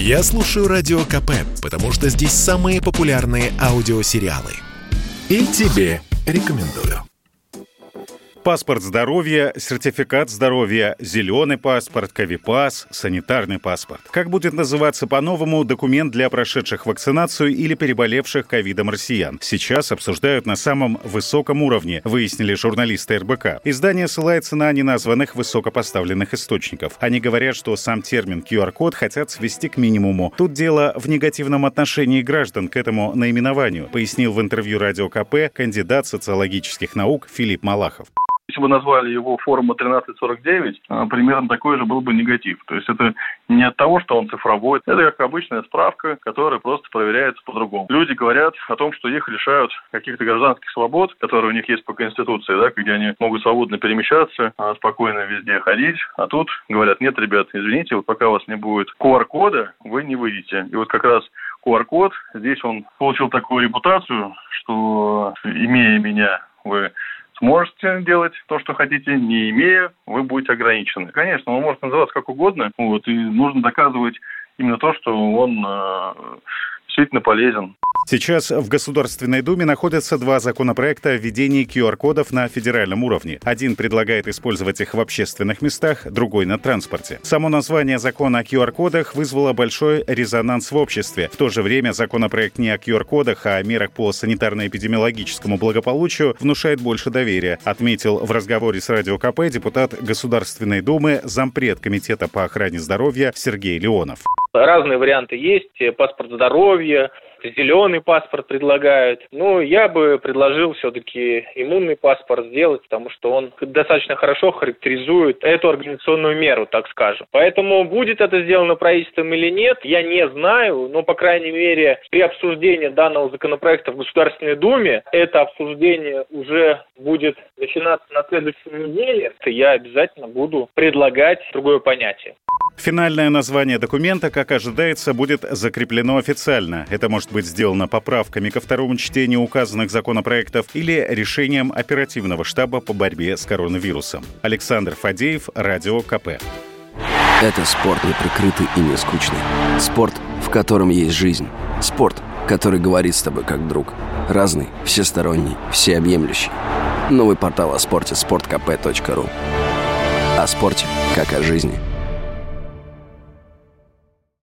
Я слушаю Радио КП, потому что здесь самые популярные аудиосериалы. И тебе рекомендую. Паспорт здоровья, сертификат здоровья, зеленый паспорт, ковипас, санитарный паспорт. Как будет называться по-новому документ для прошедших вакцинацию или переболевших ковидом россиян? Сейчас обсуждают на самом высоком уровне, выяснили журналисты РБК. Издание ссылается на неназванных высокопоставленных источников. Они говорят, что сам термин QR-код хотят свести к минимуму. Тут дело в негативном отношении граждан к этому наименованию, пояснил в интервью Радио КП кандидат социологических наук Филипп Малахов. Если бы назвали его форма 1349, а, примерно такой же был бы негатив. То есть это не от того, что он цифровой, это как обычная справка, которая просто проверяется по-другому. Люди говорят о том, что их лишают каких-то гражданских свобод, которые у них есть по Конституции, да, где они могут свободно перемещаться, а, спокойно везде ходить. А тут говорят, нет, ребят, извините, вот пока у вас не будет QR-кода, вы не выйдете. И вот как раз QR-код, здесь он получил такую репутацию, что имея меня, вы сможете делать то, что хотите, не имея, вы будете ограничены. Конечно, он может называться как угодно, вот, и нужно доказывать именно то, что он э, действительно полезен. Сейчас в Государственной Думе находятся два законопроекта о введении QR-кодов на федеральном уровне. Один предлагает использовать их в общественных местах, другой на транспорте. Само название закона о QR-кодах вызвало большой резонанс в обществе. В то же время законопроект не о QR-кодах, а о мерах по санитарно-эпидемиологическому благополучию внушает больше доверия, отметил в разговоре с Радио КП депутат Государственной Думы, зампред Комитета по охране здоровья Сергей Леонов. Разные варианты есть. Паспорт здоровья, зеленый паспорт предлагают. Ну, я бы предложил все-таки иммунный паспорт сделать, потому что он достаточно хорошо характеризует эту организационную меру, так скажем. Поэтому будет это сделано правительством или нет, я не знаю, но, по крайней мере, при обсуждении данного законопроекта в Государственной Думе это обсуждение уже будет начинаться на следующей неделе. Я обязательно буду предлагать другое понятие. Финальное название документа, как ожидается, будет закреплено официально. Это может быть сделано поправками ко второму чтению указанных законопроектов или решением оперативного штаба по борьбе с коронавирусом. Александр Фадеев, Радио КП. Это спорт не прикрытый и не скучный. Спорт, в котором есть жизнь. Спорт, который говорит с тобой как друг. Разный, всесторонний, всеобъемлющий. Новый портал о спорте – sportkp.ru О спорте, как о жизни –